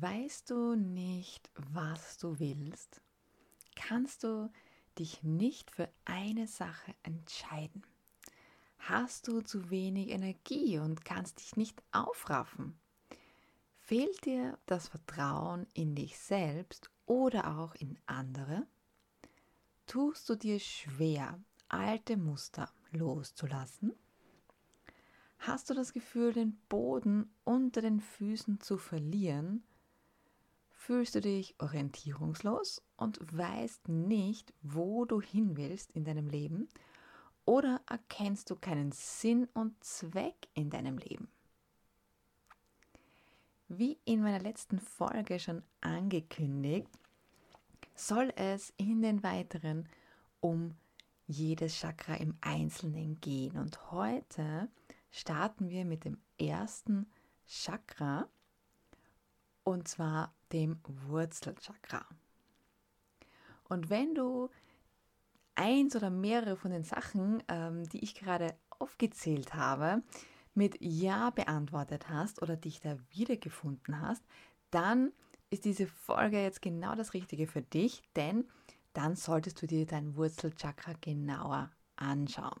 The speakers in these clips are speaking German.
Weißt du nicht, was du willst? Kannst du dich nicht für eine Sache entscheiden? Hast du zu wenig Energie und kannst dich nicht aufraffen? Fehlt dir das Vertrauen in dich selbst oder auch in andere? Tust du dir schwer, alte Muster loszulassen? Hast du das Gefühl, den Boden unter den Füßen zu verlieren? Fühlst du dich orientierungslos und weißt nicht, wo du hin willst in deinem Leben? Oder erkennst du keinen Sinn und Zweck in deinem Leben? Wie in meiner letzten Folge schon angekündigt, soll es in den weiteren um jedes Chakra im Einzelnen gehen. Und heute starten wir mit dem ersten Chakra und zwar dem Wurzelchakra. Und wenn du eins oder mehrere von den Sachen, ähm, die ich gerade aufgezählt habe, mit Ja beantwortet hast oder dich da wiedergefunden hast, dann ist diese Folge jetzt genau das Richtige für dich, denn dann solltest du dir dein Wurzelchakra genauer anschauen.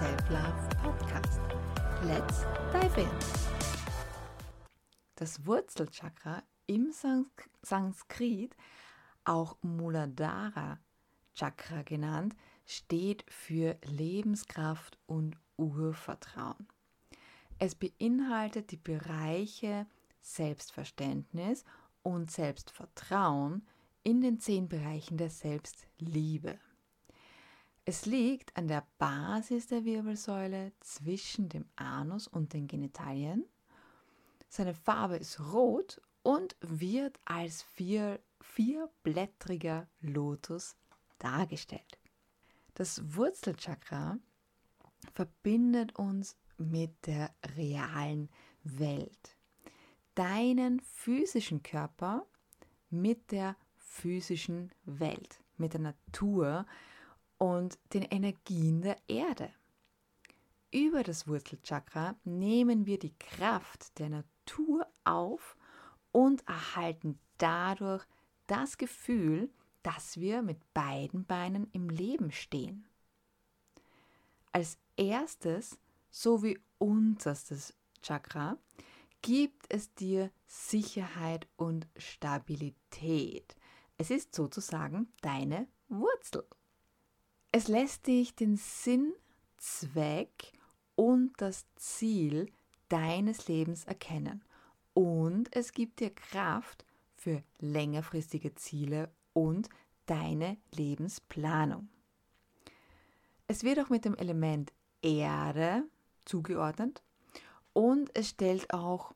Self-Love Podcast. Let's dive in! Das Wurzelchakra im Sanskrit, auch Muladhara Chakra genannt, steht für Lebenskraft und Urvertrauen. Es beinhaltet die Bereiche Selbstverständnis und Selbstvertrauen in den zehn Bereichen der Selbstliebe. Es liegt an der Basis der Wirbelsäule zwischen dem Anus und den Genitalien. Seine Farbe ist rot und wird als vier, vierblättriger Lotus dargestellt. Das Wurzelchakra verbindet uns mit der realen Welt. Deinen physischen Körper mit der physischen Welt, mit der Natur und den Energien der Erde. Über das Wurzelchakra nehmen wir die Kraft der Natur auf und erhalten dadurch das Gefühl, dass wir mit beiden Beinen im Leben stehen. Als erstes sowie unterstes Chakra gibt es dir Sicherheit und Stabilität. Es ist sozusagen deine Wurzel. Es lässt dich den Sinn, Zweck und das Ziel deines Lebens erkennen. Und es gibt dir Kraft für längerfristige Ziele und deine Lebensplanung. Es wird auch mit dem Element Erde zugeordnet und es stellt auch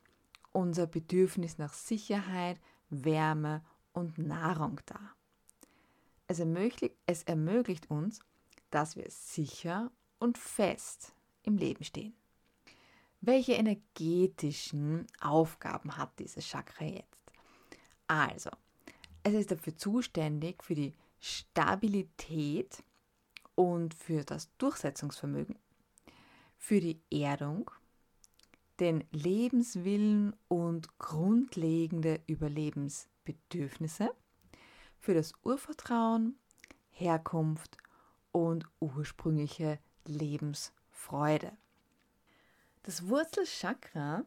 unser Bedürfnis nach Sicherheit, Wärme und Nahrung dar. Es ermöglicht, es ermöglicht uns, dass wir sicher und fest im Leben stehen. Welche energetischen Aufgaben hat dieses Chakra jetzt? Also, es ist dafür zuständig für die Stabilität und für das Durchsetzungsvermögen, für die Erdung, den Lebenswillen und grundlegende Überlebensbedürfnisse, für das Urvertrauen, Herkunft und ursprüngliche Lebensfreude. Das Wurzelchakra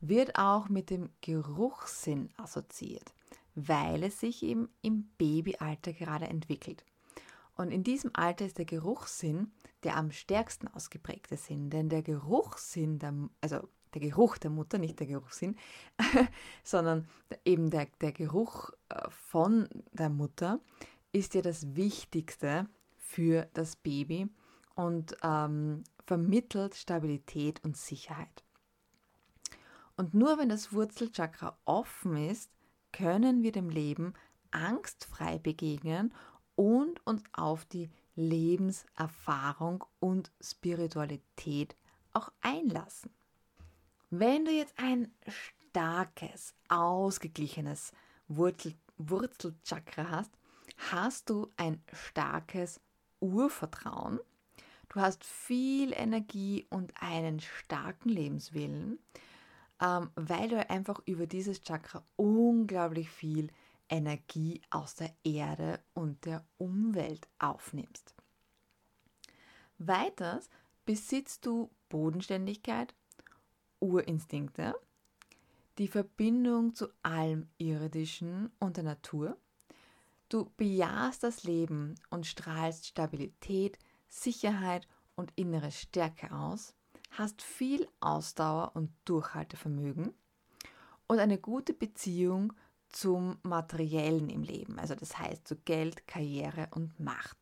wird auch mit dem Geruchssinn assoziiert, weil es sich eben im Babyalter gerade entwickelt. Und in diesem Alter ist der Geruchssinn der am stärksten ausgeprägte Sinn, denn der Geruchssinn, der, also der Geruch der Mutter, nicht der Geruchssinn, sondern eben der, der Geruch äh, von der Mutter ist ja das Wichtigste für das Baby und ähm, vermittelt Stabilität und Sicherheit. Und nur wenn das Wurzelchakra offen ist, können wir dem Leben angstfrei begegnen und uns auf die Lebenserfahrung und Spiritualität auch einlassen. Wenn du jetzt ein starkes, ausgeglichenes Wurzel, Wurzelchakra hast, hast du ein starkes Urvertrauen. Du hast viel Energie und einen starken Lebenswillen, ähm, weil du einfach über dieses Chakra unglaublich viel Energie aus der Erde und der Umwelt aufnimmst. Weiters besitzt du Bodenständigkeit, Urinstinkte, die Verbindung zu allem Irdischen und der Natur. Du bejahst das Leben und strahlst Stabilität, Sicherheit und innere Stärke aus, hast viel Ausdauer und Durchhaltevermögen und eine gute Beziehung zum Materiellen im Leben, also das heißt zu Geld, Karriere und Macht.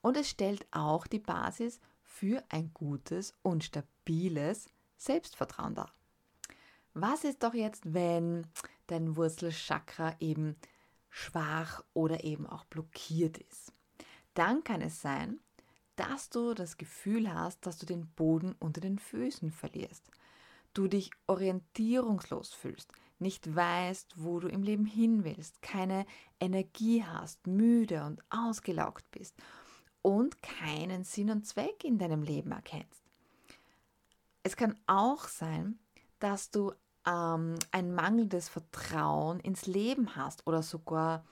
Und es stellt auch die Basis für ein gutes und stabiles Selbstvertrauen dar. Was ist doch jetzt, wenn dein Wurzelchakra eben schwach oder eben auch blockiert ist? Dann kann es sein, dass du das Gefühl hast, dass du den Boden unter den Füßen verlierst. Du dich orientierungslos fühlst, nicht weißt, wo du im Leben hin willst, keine Energie hast, müde und ausgelaugt bist und keinen Sinn und Zweck in deinem Leben erkennst. Es kann auch sein, dass du ähm, ein mangelndes Vertrauen ins Leben hast oder sogar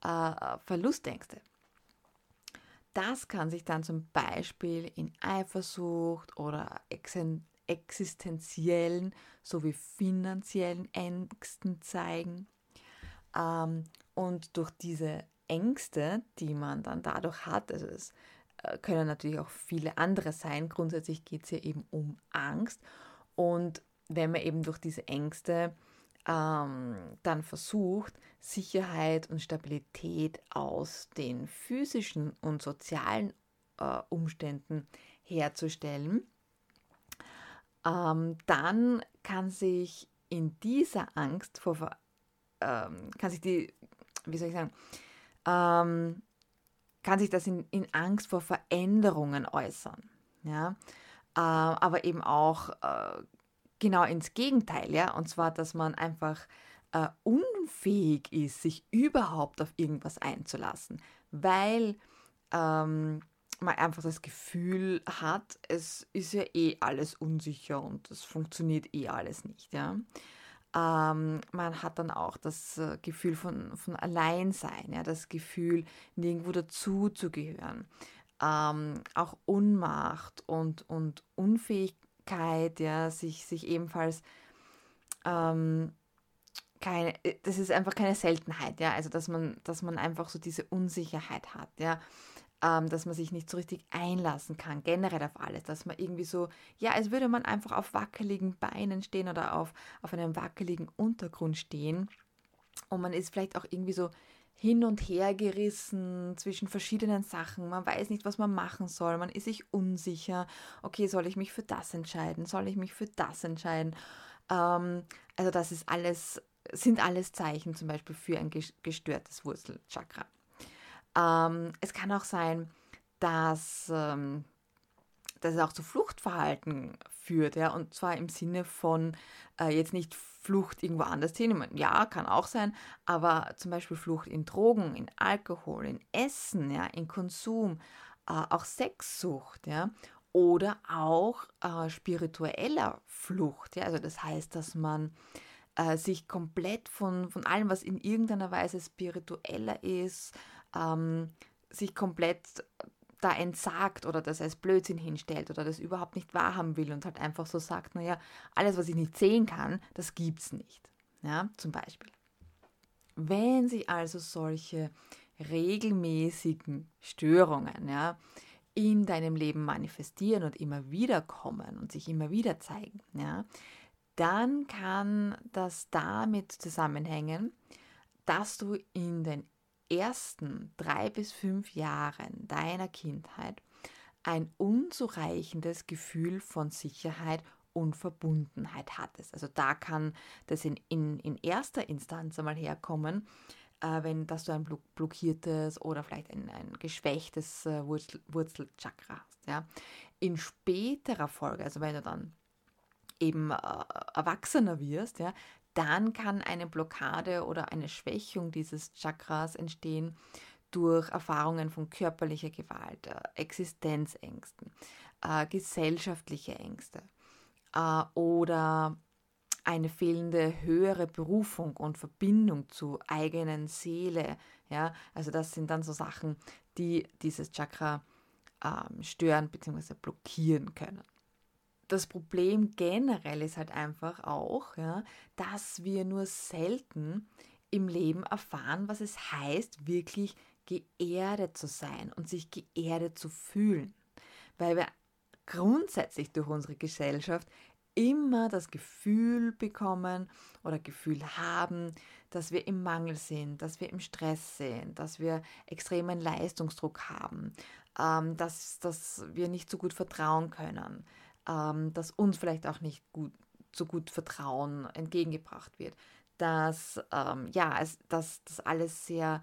äh, Verlustängste. Das kann sich dann zum Beispiel in Eifersucht oder existenziellen sowie finanziellen Ängsten zeigen. Ähm, und durch diese Ängste, die man dann dadurch hat, also es können natürlich auch viele andere sein. Grundsätzlich geht es hier eben um Angst. Und wenn man eben durch diese Ängste ähm, dann versucht, Sicherheit und Stabilität aus den physischen und sozialen äh, Umständen herzustellen, ähm, dann kann sich in dieser Angst vor, ähm, kann sich die, wie soll ich sagen, ähm, kann sich das in, in Angst vor Veränderungen äußern. Ja? Äh, aber eben auch äh, genau ins Gegenteil, ja, und zwar, dass man einfach äh, unfähig ist, sich überhaupt auf irgendwas einzulassen, weil ähm, man einfach das Gefühl hat, es ist ja eh alles unsicher und es funktioniert eh alles nicht, ja. Ähm, man hat dann auch das äh, Gefühl von, von Alleinsein, ja, das Gefühl, nirgendwo dazuzugehören. Ähm, auch Unmacht und, und Unfähigkeit, ja, sich, sich ebenfalls ähm, keine, das ist einfach keine Seltenheit, ja, also dass man, dass man einfach so diese Unsicherheit hat, ja ähm, dass man sich nicht so richtig einlassen kann, generell auf alles, dass man irgendwie so, ja, als würde man einfach auf wackeligen Beinen stehen oder auf, auf einem wackeligen Untergrund stehen und man ist vielleicht auch irgendwie so hin und her gerissen zwischen verschiedenen Sachen. Man weiß nicht, was man machen soll. Man ist sich unsicher. Okay, soll ich mich für das entscheiden? Soll ich mich für das entscheiden? Ähm, also das ist alles, sind alles Zeichen zum Beispiel für ein gestörtes Wurzelchakra. Ähm, es kann auch sein, dass, ähm, dass es auch zu Fluchtverhalten führt, ja, und zwar im Sinne von äh, jetzt nicht Flucht irgendwo anders hin. Ja, kann auch sein, aber zum Beispiel Flucht in Drogen, in Alkohol, in Essen, ja, in Konsum, äh, auch Sexsucht, ja, oder auch äh, spiritueller Flucht, ja, also das heißt, dass man äh, sich komplett von, von allem, was in irgendeiner Weise spiritueller ist, ähm, sich komplett da entsagt oder das als Blödsinn hinstellt oder das überhaupt nicht wahrhaben will und halt einfach so sagt, naja, alles, was ich nicht sehen kann, das gibt's nicht. Ja, zum Beispiel. Wenn sich also solche regelmäßigen Störungen ja, in deinem Leben manifestieren und immer wieder kommen und sich immer wieder zeigen, ja, dann kann das damit zusammenhängen, dass du in den ersten drei bis fünf Jahren deiner Kindheit ein unzureichendes Gefühl von Sicherheit und Verbundenheit hattest. Also da kann das in, in, in erster Instanz einmal herkommen, äh, wenn dass du ein blockiertes oder vielleicht ein, ein geschwächtes äh, Wurzel, Wurzelchakra hast. Ja. In späterer Folge, also wenn du dann eben äh, erwachsener wirst, ja, dann kann eine Blockade oder eine Schwächung dieses Chakras entstehen durch Erfahrungen von körperlicher Gewalt, äh, Existenzängsten, äh, gesellschaftliche Ängste äh, oder eine fehlende höhere Berufung und Verbindung zur eigenen Seele. Ja, also das sind dann so Sachen, die dieses Chakra ähm, stören bzw. blockieren können. Das Problem generell ist halt einfach auch, ja, dass wir nur selten im Leben erfahren, was es heißt, wirklich geerdet zu sein und sich geerdet zu fühlen. Weil wir grundsätzlich durch unsere Gesellschaft immer das Gefühl bekommen oder Gefühl haben, dass wir im Mangel sind, dass wir im Stress sind, dass wir extremen Leistungsdruck haben, ähm, dass, dass wir nicht so gut vertrauen können, ähm, dass uns vielleicht auch nicht gut, so gut Vertrauen entgegengebracht wird, dass ähm, ja, es, dass das alles sehr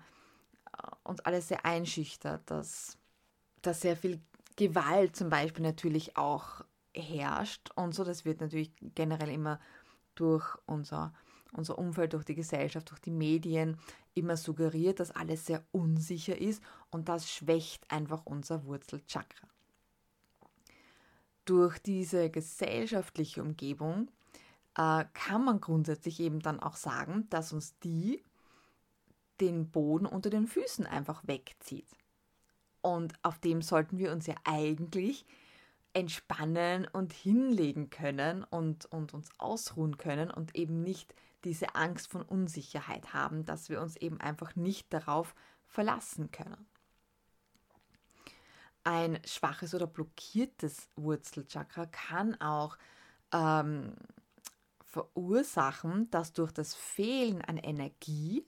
äh, uns alles sehr einschüchtert, dass, dass sehr viel Gewalt zum Beispiel natürlich auch herrscht und so. Das wird natürlich generell immer durch unser, unser Umfeld, durch die Gesellschaft, durch die Medien immer suggeriert, dass alles sehr unsicher ist und das schwächt einfach unser Wurzelchakra. Durch diese gesellschaftliche Umgebung äh, kann man grundsätzlich eben dann auch sagen, dass uns die den Boden unter den Füßen einfach wegzieht. Und auf dem sollten wir uns ja eigentlich entspannen und hinlegen können und, und uns ausruhen können und eben nicht diese Angst von Unsicherheit haben, dass wir uns eben einfach nicht darauf verlassen können. Ein schwaches oder blockiertes Wurzelchakra kann auch ähm, verursachen, dass durch das Fehlen an Energie,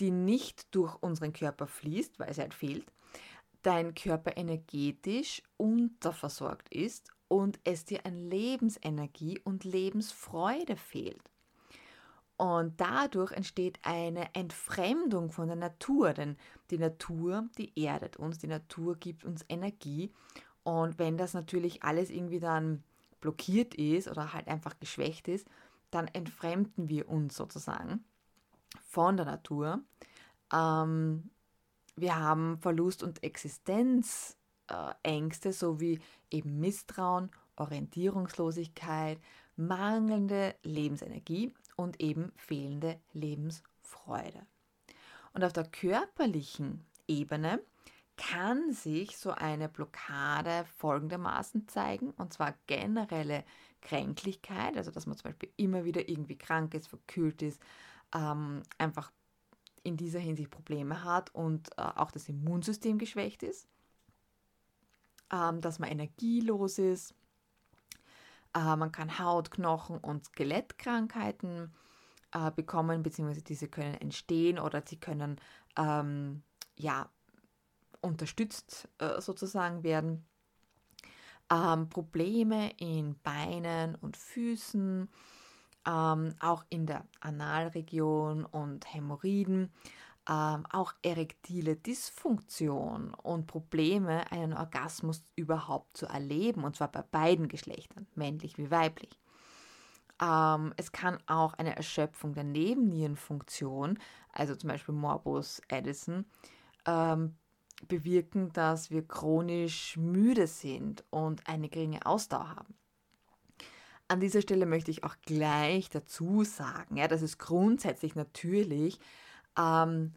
die nicht durch unseren Körper fließt, weil sie halt fehlt, dein Körper energetisch unterversorgt ist und es dir an Lebensenergie und Lebensfreude fehlt. Und dadurch entsteht eine Entfremdung von der Natur, denn die Natur, die erdet uns, die Natur gibt uns Energie. Und wenn das natürlich alles irgendwie dann blockiert ist oder halt einfach geschwächt ist, dann entfremden wir uns sozusagen von der Natur. Ähm, wir haben Verlust- und Existenzängste sowie eben Misstrauen, Orientierungslosigkeit, mangelnde Lebensenergie und eben fehlende Lebensfreude. Und auf der körperlichen Ebene kann sich so eine Blockade folgendermaßen zeigen, und zwar generelle Kränklichkeit, also dass man zum Beispiel immer wieder irgendwie krank ist, verkühlt ist, ähm, einfach in dieser Hinsicht Probleme hat und äh, auch das Immunsystem geschwächt ist, ähm, dass man energielos ist, äh, man kann Haut, Knochen und Skelettkrankheiten äh, bekommen, beziehungsweise diese können entstehen oder sie können ähm, ja unterstützt äh, sozusagen werden. Ähm, Probleme in Beinen und Füßen, ähm, auch in der Analregion und Hämorrhoiden, ähm, auch erektile Dysfunktion und Probleme, einen Orgasmus überhaupt zu erleben, und zwar bei beiden Geschlechtern, männlich wie weiblich. Ähm, es kann auch eine Erschöpfung der Nebennierenfunktion, also zum Beispiel Morbus Addison, ähm, bewirken, dass wir chronisch müde sind und eine geringe Ausdauer haben. An dieser Stelle möchte ich auch gleich dazu sagen, ja, dass es grundsätzlich natürlich ähm,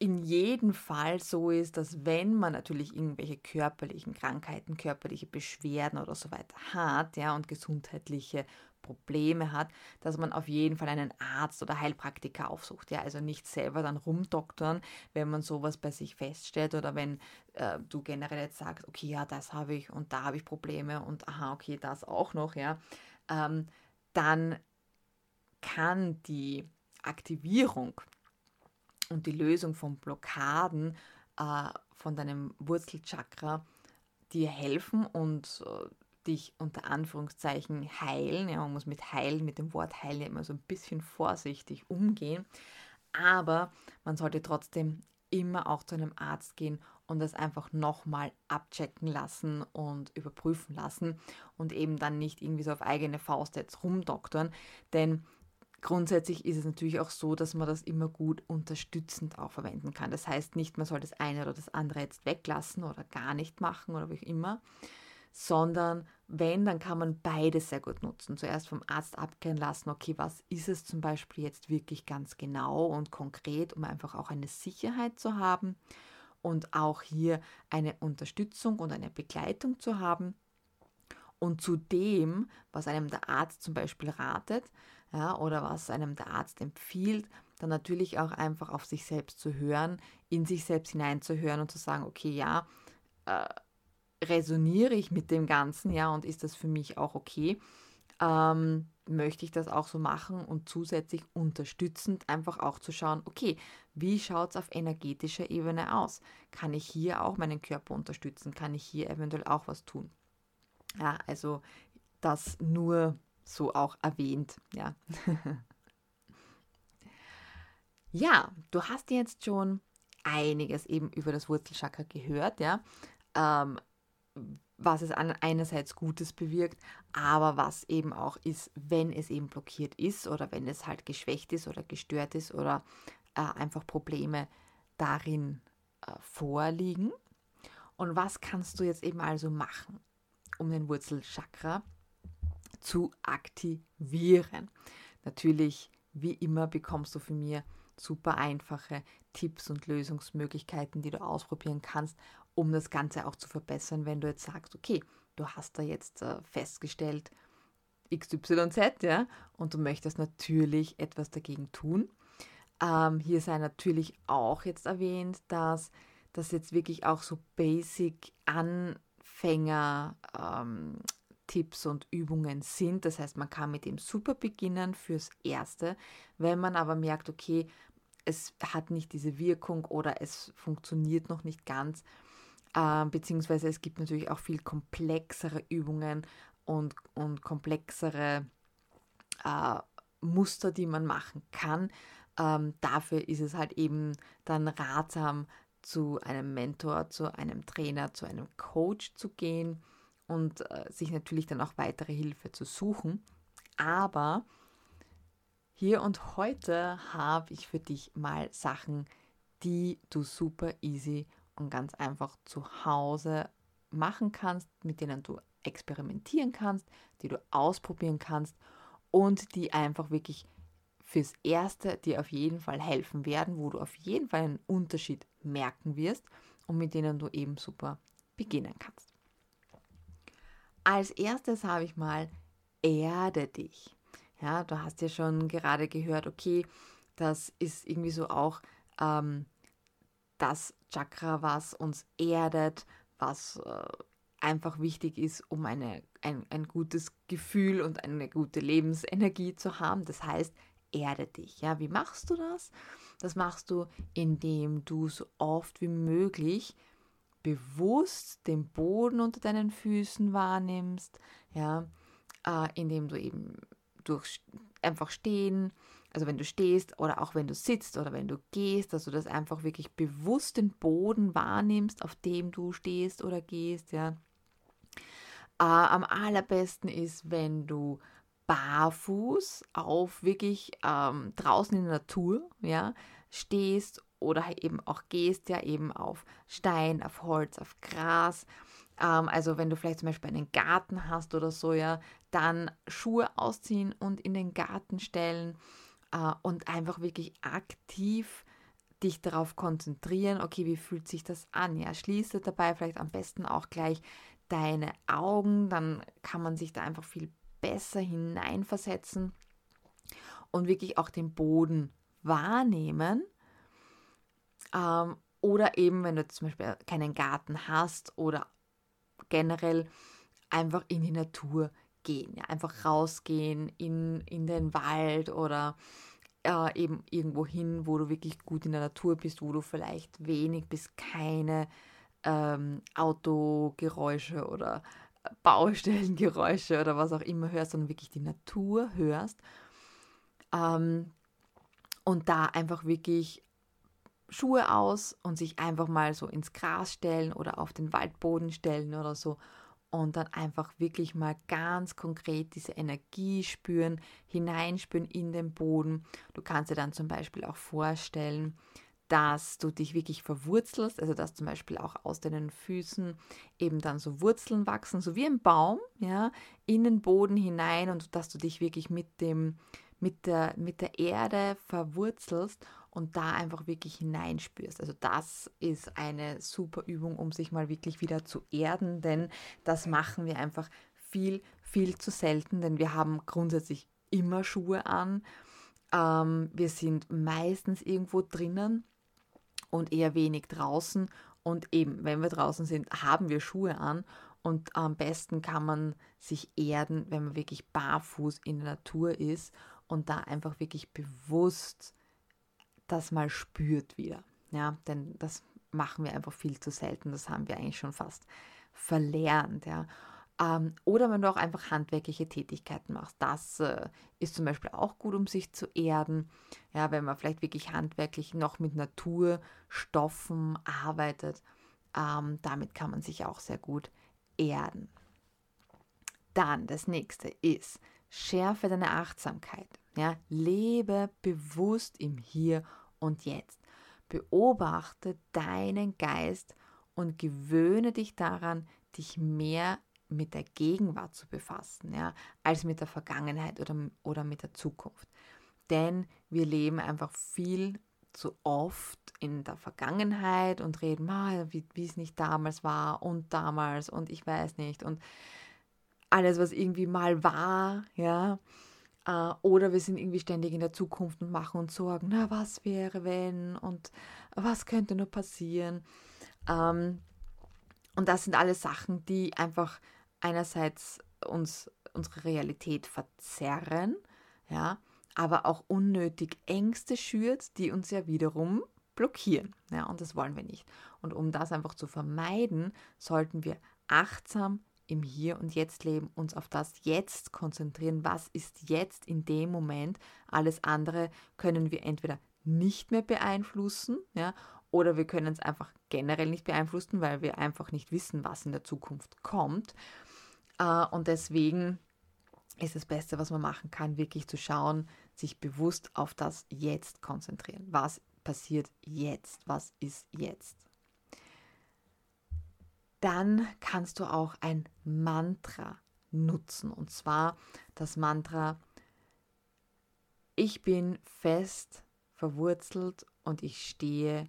in jedem Fall so ist, dass wenn man natürlich irgendwelche körperlichen Krankheiten, körperliche Beschwerden oder so weiter hat, ja, und gesundheitliche Probleme hat, dass man auf jeden Fall einen Arzt oder Heilpraktiker aufsucht. Ja, also nicht selber dann rumdoktern, wenn man sowas bei sich feststellt oder wenn äh, du generell jetzt sagst, okay, ja, das habe ich und da habe ich Probleme und aha, okay, das auch noch, ja, ähm, dann kann die Aktivierung und die Lösung von Blockaden äh, von deinem Wurzelchakra dir helfen und äh, dich unter Anführungszeichen heilen. Ja, man muss mit heilen, mit dem Wort heilen immer so ein bisschen vorsichtig umgehen. Aber man sollte trotzdem immer auch zu einem Arzt gehen und das einfach nochmal abchecken lassen und überprüfen lassen und eben dann nicht irgendwie so auf eigene Faust jetzt rumdoktern. Denn grundsätzlich ist es natürlich auch so, dass man das immer gut unterstützend auch verwenden kann. Das heißt nicht, man soll das eine oder das andere jetzt weglassen oder gar nicht machen oder wie auch immer, sondern wenn, dann kann man beides sehr gut nutzen. Zuerst vom Arzt abklären lassen, okay, was ist es zum Beispiel jetzt wirklich ganz genau und konkret, um einfach auch eine Sicherheit zu haben und auch hier eine Unterstützung und eine Begleitung zu haben. Und zu dem, was einem der Arzt zum Beispiel ratet ja, oder was einem der Arzt empfiehlt, dann natürlich auch einfach auf sich selbst zu hören, in sich selbst hineinzuhören und zu sagen, okay, ja, äh, resoniere ich mit dem Ganzen, ja, und ist das für mich auch okay? Ähm, möchte ich das auch so machen und zusätzlich unterstützend einfach auch zu schauen, okay, wie schaut es auf energetischer Ebene aus? Kann ich hier auch meinen Körper unterstützen? Kann ich hier eventuell auch was tun? Ja, also das nur so auch erwähnt, ja. ja, du hast jetzt schon einiges eben über das Wurzelchakra gehört, ja. Ähm, was es einerseits Gutes bewirkt, aber was eben auch ist, wenn es eben blockiert ist oder wenn es halt geschwächt ist oder gestört ist oder äh, einfach Probleme darin äh, vorliegen. Und was kannst du jetzt eben also machen, um den Wurzelchakra zu aktivieren? Natürlich, wie immer, bekommst du von mir super einfache Tipps und Lösungsmöglichkeiten, die du ausprobieren kannst, um das Ganze auch zu verbessern, wenn du jetzt sagst, okay, du hast da jetzt äh, festgestellt XYZ, ja, und du möchtest natürlich etwas dagegen tun. Ähm, hier sei natürlich auch jetzt erwähnt, dass das jetzt wirklich auch so Basic Anfänger ähm, Tipps und Übungen sind. Das heißt, man kann mit dem super beginnen fürs Erste. Wenn man aber merkt, okay, es hat nicht diese Wirkung oder es funktioniert noch nicht ganz, äh, beziehungsweise es gibt natürlich auch viel komplexere Übungen und, und komplexere äh, Muster, die man machen kann. Ähm, dafür ist es halt eben dann ratsam, zu einem Mentor, zu einem Trainer, zu einem Coach zu gehen und äh, sich natürlich dann auch weitere Hilfe zu suchen. Aber hier und heute habe ich für dich mal Sachen, die du super easy und ganz einfach zu Hause machen kannst, mit denen du experimentieren kannst, die du ausprobieren kannst und die einfach wirklich fürs Erste dir auf jeden Fall helfen werden, wo du auf jeden Fall einen Unterschied merken wirst und mit denen du eben super beginnen kannst. Als erstes habe ich mal Erde dich. Ja, du hast ja schon gerade gehört, okay, das ist irgendwie so auch ähm, das Chakra, was uns erdet, was äh, einfach wichtig ist, um eine, ein, ein gutes Gefühl und eine gute Lebensenergie zu haben. Das heißt, erde dich. Ja, wie machst du das? Das machst du, indem du so oft wie möglich bewusst den Boden unter deinen Füßen wahrnimmst, ja, äh, indem du eben durch einfach stehen, also wenn du stehst oder auch wenn du sitzt oder wenn du gehst, dass du das einfach wirklich bewusst den Boden wahrnimmst, auf dem du stehst oder gehst, ja. Äh, am allerbesten ist, wenn du barfuß auf wirklich ähm, draußen in der Natur, ja, stehst oder eben auch gehst, ja, eben auf Stein, auf Holz, auf Gras. Ähm, also wenn du vielleicht zum Beispiel einen Garten hast oder so, ja, dann Schuhe ausziehen und in den Garten stellen äh, und einfach wirklich aktiv dich darauf konzentrieren, okay, wie fühlt sich das an? Ja, schließe dabei vielleicht am besten auch gleich deine Augen, dann kann man sich da einfach viel besser hineinversetzen und wirklich auch den Boden wahrnehmen. Ähm, oder eben, wenn du zum Beispiel keinen Garten hast oder generell einfach in die Natur gehen, ja, einfach rausgehen in, in den Wald oder äh, eben irgendwo hin, wo du wirklich gut in der Natur bist, wo du vielleicht wenig bis keine ähm, Autogeräusche oder Baustellengeräusche oder was auch immer hörst, sondern wirklich die Natur hörst. Ähm, und da einfach wirklich Schuhe aus und sich einfach mal so ins Gras stellen oder auf den Waldboden stellen oder so und dann einfach wirklich mal ganz konkret diese Energie spüren, hineinspüren in den Boden. Du kannst dir dann zum Beispiel auch vorstellen, dass du dich wirklich verwurzelst, also dass zum Beispiel auch aus deinen Füßen eben dann so Wurzeln wachsen, so wie ein Baum, ja, in den Boden hinein und dass du dich wirklich mit dem, mit der, mit der Erde verwurzelst und da einfach wirklich hineinspürst. Also das ist eine super Übung, um sich mal wirklich wieder zu erden, denn das machen wir einfach viel, viel zu selten, denn wir haben grundsätzlich immer Schuhe an. Ähm, wir sind meistens irgendwo drinnen und eher wenig draußen. Und eben, wenn wir draußen sind, haben wir Schuhe an. Und am besten kann man sich erden, wenn man wirklich barfuß in der Natur ist und da einfach wirklich bewusst das mal spürt wieder. Ja, denn das machen wir einfach viel zu selten. Das haben wir eigentlich schon fast verlernt. Ja. Ähm, oder wenn du auch einfach handwerkliche Tätigkeiten machst. Das äh, ist zum Beispiel auch gut, um sich zu erden. Ja, wenn man vielleicht wirklich handwerklich noch mit Naturstoffen arbeitet. Ähm, damit kann man sich auch sehr gut erden. Dann das nächste ist, schärfe deine Achtsamkeit. Ja, lebe bewusst im Hier und Jetzt. Beobachte deinen Geist und gewöhne dich daran, dich mehr mit der Gegenwart zu befassen, ja, als mit der Vergangenheit oder, oder mit der Zukunft. Denn wir leben einfach viel zu oft in der Vergangenheit und reden mal, wie, wie es nicht damals war und damals und ich weiß nicht und alles, was irgendwie mal war, ja. Äh, oder wir sind irgendwie ständig in der Zukunft und machen uns Sorgen, na, was wäre, wenn und was könnte nur passieren. Ähm, und das sind alles Sachen, die einfach einerseits uns unsere Realität verzerren, ja, aber auch unnötig Ängste schürt, die uns ja wiederum blockieren. Ja, und das wollen wir nicht. Und um das einfach zu vermeiden, sollten wir achtsam im Hier und Jetzt leben, uns auf das Jetzt konzentrieren, was ist jetzt in dem Moment. Alles andere können wir entweder nicht mehr beeinflussen, ja, oder wir können es einfach generell nicht beeinflussen, weil wir einfach nicht wissen, was in der Zukunft kommt. Äh, und deswegen ist das Beste, was man machen kann, wirklich zu schauen, sich bewusst auf das Jetzt konzentrieren. Was passiert jetzt? Was ist jetzt? Dann kannst du auch ein Mantra nutzen. Und zwar das Mantra, ich bin fest verwurzelt und ich stehe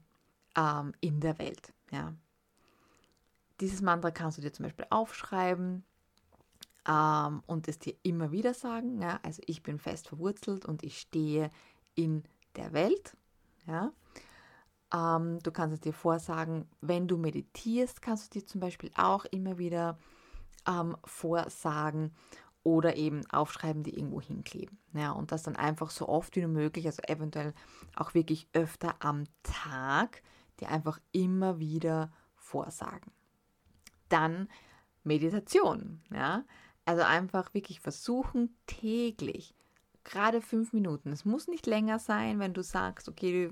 ähm, in der Welt. Ja. Dieses Mantra kannst du dir zum Beispiel aufschreiben ähm, und es dir immer wieder sagen. Ja. Also ich bin fest verwurzelt und ich stehe in der Welt. Ja. Ähm, du kannst es dir vorsagen, wenn du meditierst, kannst du dir zum Beispiel auch immer wieder ähm, vorsagen oder eben aufschreiben, die irgendwo hinkleben. Ja, und das dann einfach so oft wie nur möglich, also eventuell auch wirklich öfter am Tag, die einfach immer wieder vorsagen. Dann Meditation. Ja, also einfach wirklich versuchen, täglich, gerade fünf Minuten. Es muss nicht länger sein, wenn du sagst, okay,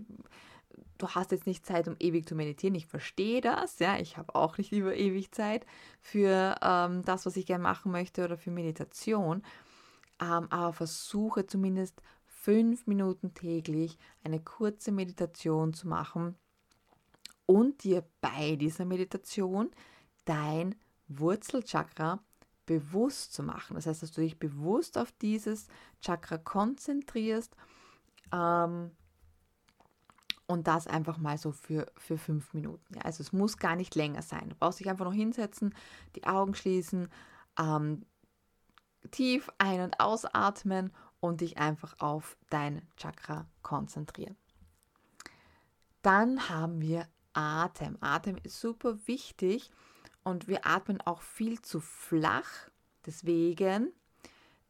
du hast jetzt nicht Zeit, um ewig zu meditieren. Ich verstehe das, ja. Ich habe auch nicht über ewig Zeit für ähm, das, was ich gerne machen möchte oder für Meditation. Ähm, aber versuche zumindest fünf Minuten täglich eine kurze Meditation zu machen und dir bei dieser Meditation dein Wurzelchakra bewusst zu machen. Das heißt, dass du dich bewusst auf dieses Chakra konzentrierst. Ähm, und das einfach mal so für, für fünf Minuten. Ja, also es muss gar nicht länger sein. Du brauchst dich einfach noch hinsetzen, die Augen schließen, ähm, tief ein- und ausatmen und dich einfach auf dein Chakra konzentrieren. Dann haben wir Atem. Atem ist super wichtig und wir atmen auch viel zu flach. Deswegen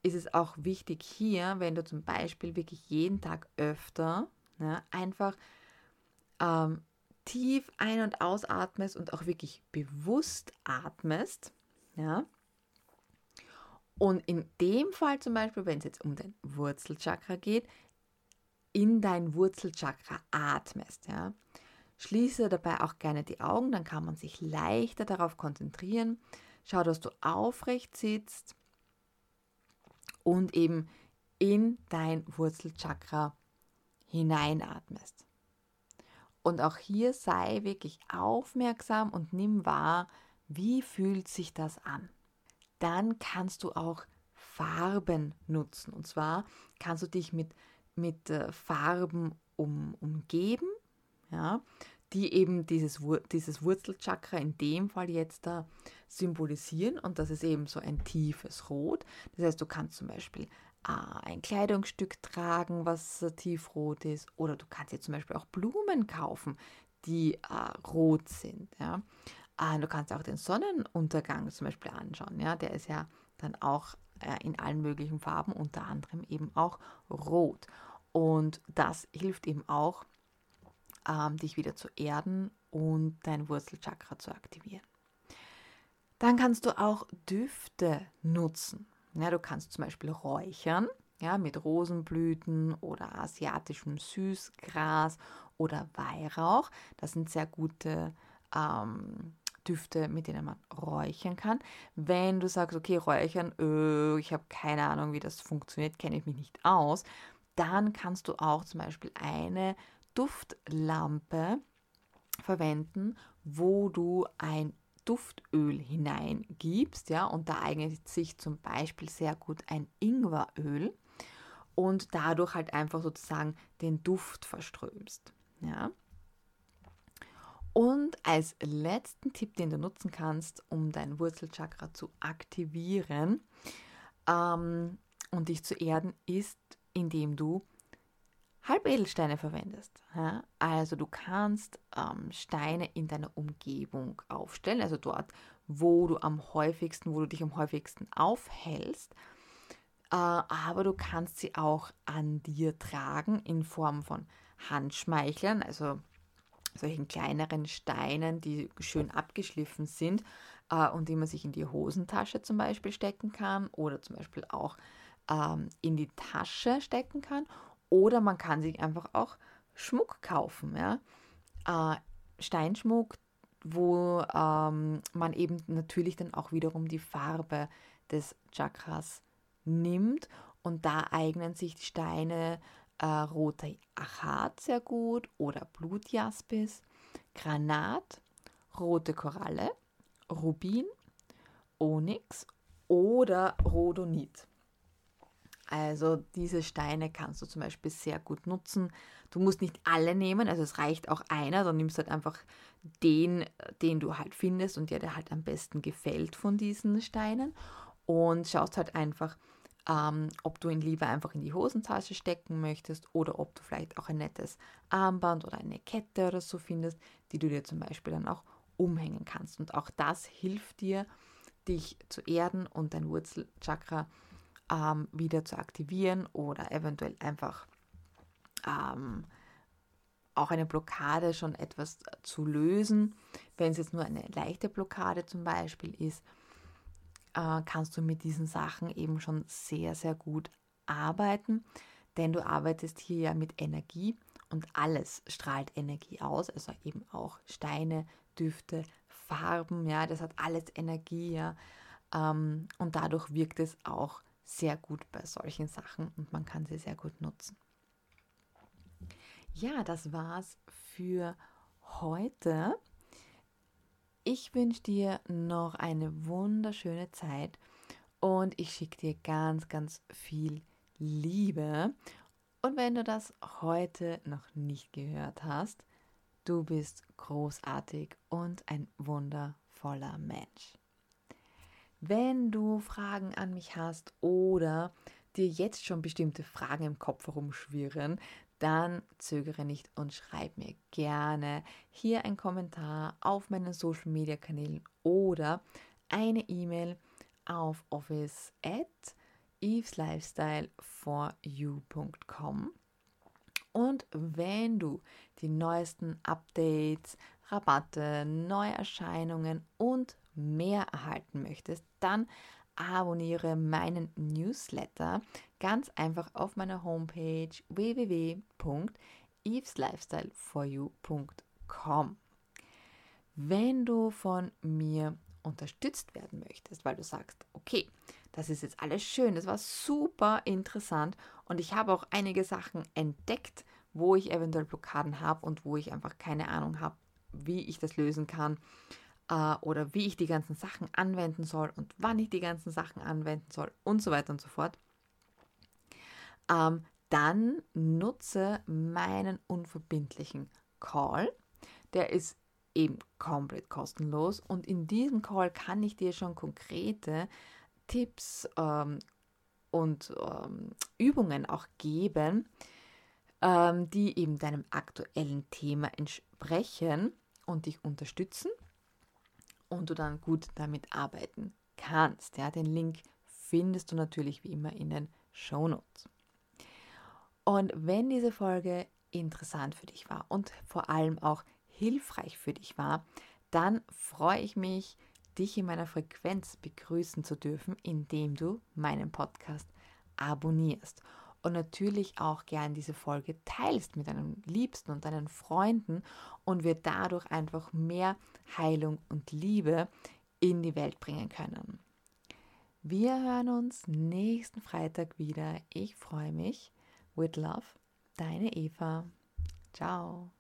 ist es auch wichtig hier, wenn du zum Beispiel wirklich jeden Tag öfter ja, einfach ähm, tief ein- und ausatmest und auch wirklich bewusst atmest, ja, Und in dem Fall zum Beispiel, wenn es jetzt um dein Wurzelchakra geht, in dein Wurzelchakra atmest. Ja. Schließe dabei auch gerne die Augen, dann kann man sich leichter darauf konzentrieren. Schau, dass du aufrecht sitzt und eben in dein Wurzelchakra hineinatmest. Und auch hier sei wirklich aufmerksam und nimm wahr, wie fühlt sich das an. Dann kannst du auch Farben nutzen. Und zwar kannst du dich mit, mit äh, Farben um, umgeben, ja, die eben dieses, dieses Wurzelchakra in dem Fall jetzt da symbolisieren. Und das ist eben so ein tiefes Rot. Das heißt, du kannst zum Beispiel ein Kleidungsstück tragen, was tiefrot ist. Oder du kannst dir zum Beispiel auch Blumen kaufen, die äh, rot sind. Ja. Äh, du kannst auch den Sonnenuntergang zum Beispiel anschauen. Ja. Der ist ja dann auch äh, in allen möglichen Farben, unter anderem eben auch rot. Und das hilft eben auch, ähm, dich wieder zu erden und dein Wurzelchakra zu aktivieren. Dann kannst du auch Düfte nutzen. Ja, du kannst zum Beispiel räuchern, ja, mit Rosenblüten oder asiatischem Süßgras oder Weihrauch. Das sind sehr gute ähm, Düfte, mit denen man räuchern kann. Wenn du sagst, okay, räuchern, öh, ich habe keine Ahnung, wie das funktioniert, kenne ich mich nicht aus, dann kannst du auch zum Beispiel eine Duftlampe verwenden, wo du ein Duftöl hineingibst, ja, und da eignet sich zum Beispiel sehr gut ein Ingweröl und dadurch halt einfach sozusagen den Duft verströmst, ja. Und als letzten Tipp, den du nutzen kannst, um dein Wurzelchakra zu aktivieren ähm, und dich zu erden, ist, indem du Halbedelsteine verwendest. Ja? Also du kannst ähm, Steine in deiner Umgebung aufstellen, also dort, wo du am häufigsten, wo du dich am häufigsten aufhältst. Äh, aber du kannst sie auch an dir tragen in Form von Handschmeichlern, also solchen kleineren Steinen, die schön abgeschliffen sind äh, und die man sich in die Hosentasche zum Beispiel stecken kann oder zum Beispiel auch ähm, in die Tasche stecken kann oder man kann sich einfach auch Schmuck kaufen. Ja? Äh, Steinschmuck, wo ähm, man eben natürlich dann auch wiederum die Farbe des Chakras nimmt. Und da eignen sich die Steine äh, roter Achat sehr gut oder Blutjaspis, Granat, rote Koralle, Rubin, Onyx oder Rhodonit. Also diese Steine kannst du zum Beispiel sehr gut nutzen. Du musst nicht alle nehmen, also es reicht auch einer, dann nimmst du halt einfach den, den du halt findest und der dir halt am besten gefällt von diesen Steinen und schaust halt einfach, ähm, ob du ihn lieber einfach in die Hosentasche stecken möchtest oder ob du vielleicht auch ein nettes Armband oder eine Kette oder so findest, die du dir zum Beispiel dann auch umhängen kannst. Und auch das hilft dir, dich zu erden und dein Wurzelchakra zu ähm, wieder zu aktivieren oder eventuell einfach ähm, auch eine Blockade schon etwas zu lösen. Wenn es jetzt nur eine leichte Blockade zum Beispiel ist, äh, kannst du mit diesen Sachen eben schon sehr, sehr gut arbeiten, denn du arbeitest hier ja mit Energie und alles strahlt Energie aus, also eben auch Steine, Düfte, Farben, ja, das hat alles Energie, ja, ähm, und dadurch wirkt es auch sehr gut bei solchen Sachen und man kann sie sehr gut nutzen. Ja, das war's für heute. Ich wünsche dir noch eine wunderschöne Zeit und ich schicke dir ganz, ganz viel Liebe. Und wenn du das heute noch nicht gehört hast, du bist großartig und ein wundervoller Mensch. Wenn du Fragen an mich hast oder dir jetzt schon bestimmte Fragen im Kopf herumschwirren, dann zögere nicht und schreib mir gerne hier einen Kommentar auf meinen Social Media Kanälen oder eine E-Mail auf office at eveslifestyleforyou.com. Und wenn du die neuesten Updates, Rabatte, Neuerscheinungen und mehr erhalten möchtest, dann abonniere meinen Newsletter ganz einfach auf meiner Homepage www.eveslifestyleforyou.com. Wenn du von mir unterstützt werden möchtest, weil du sagst, okay, das ist jetzt alles schön, das war super interessant und ich habe auch einige Sachen entdeckt, wo ich eventuell Blockaden habe und wo ich einfach keine Ahnung habe, wie ich das lösen kann äh, oder wie ich die ganzen Sachen anwenden soll und wann ich die ganzen Sachen anwenden soll und so weiter und so fort, ähm, dann nutze meinen unverbindlichen Call. Der ist eben komplett kostenlos. Und in diesem Call kann ich dir schon konkrete Tipps ähm, und ähm, Übungen auch geben, ähm, die eben deinem aktuellen Thema entsprechen und dich unterstützen und du dann gut damit arbeiten kannst. Ja, den Link findest du natürlich wie immer in den Show Notes. Und wenn diese Folge interessant für dich war und vor allem auch hilfreich für dich war, dann freue ich mich, dich in meiner Frequenz begrüßen zu dürfen, indem du meinen Podcast abonnierst und natürlich auch gern diese Folge teilst mit deinen Liebsten und deinen Freunden und wir dadurch einfach mehr Heilung und Liebe in die Welt bringen können. Wir hören uns nächsten Freitag wieder. Ich freue mich. With Love, deine Eva. Ciao.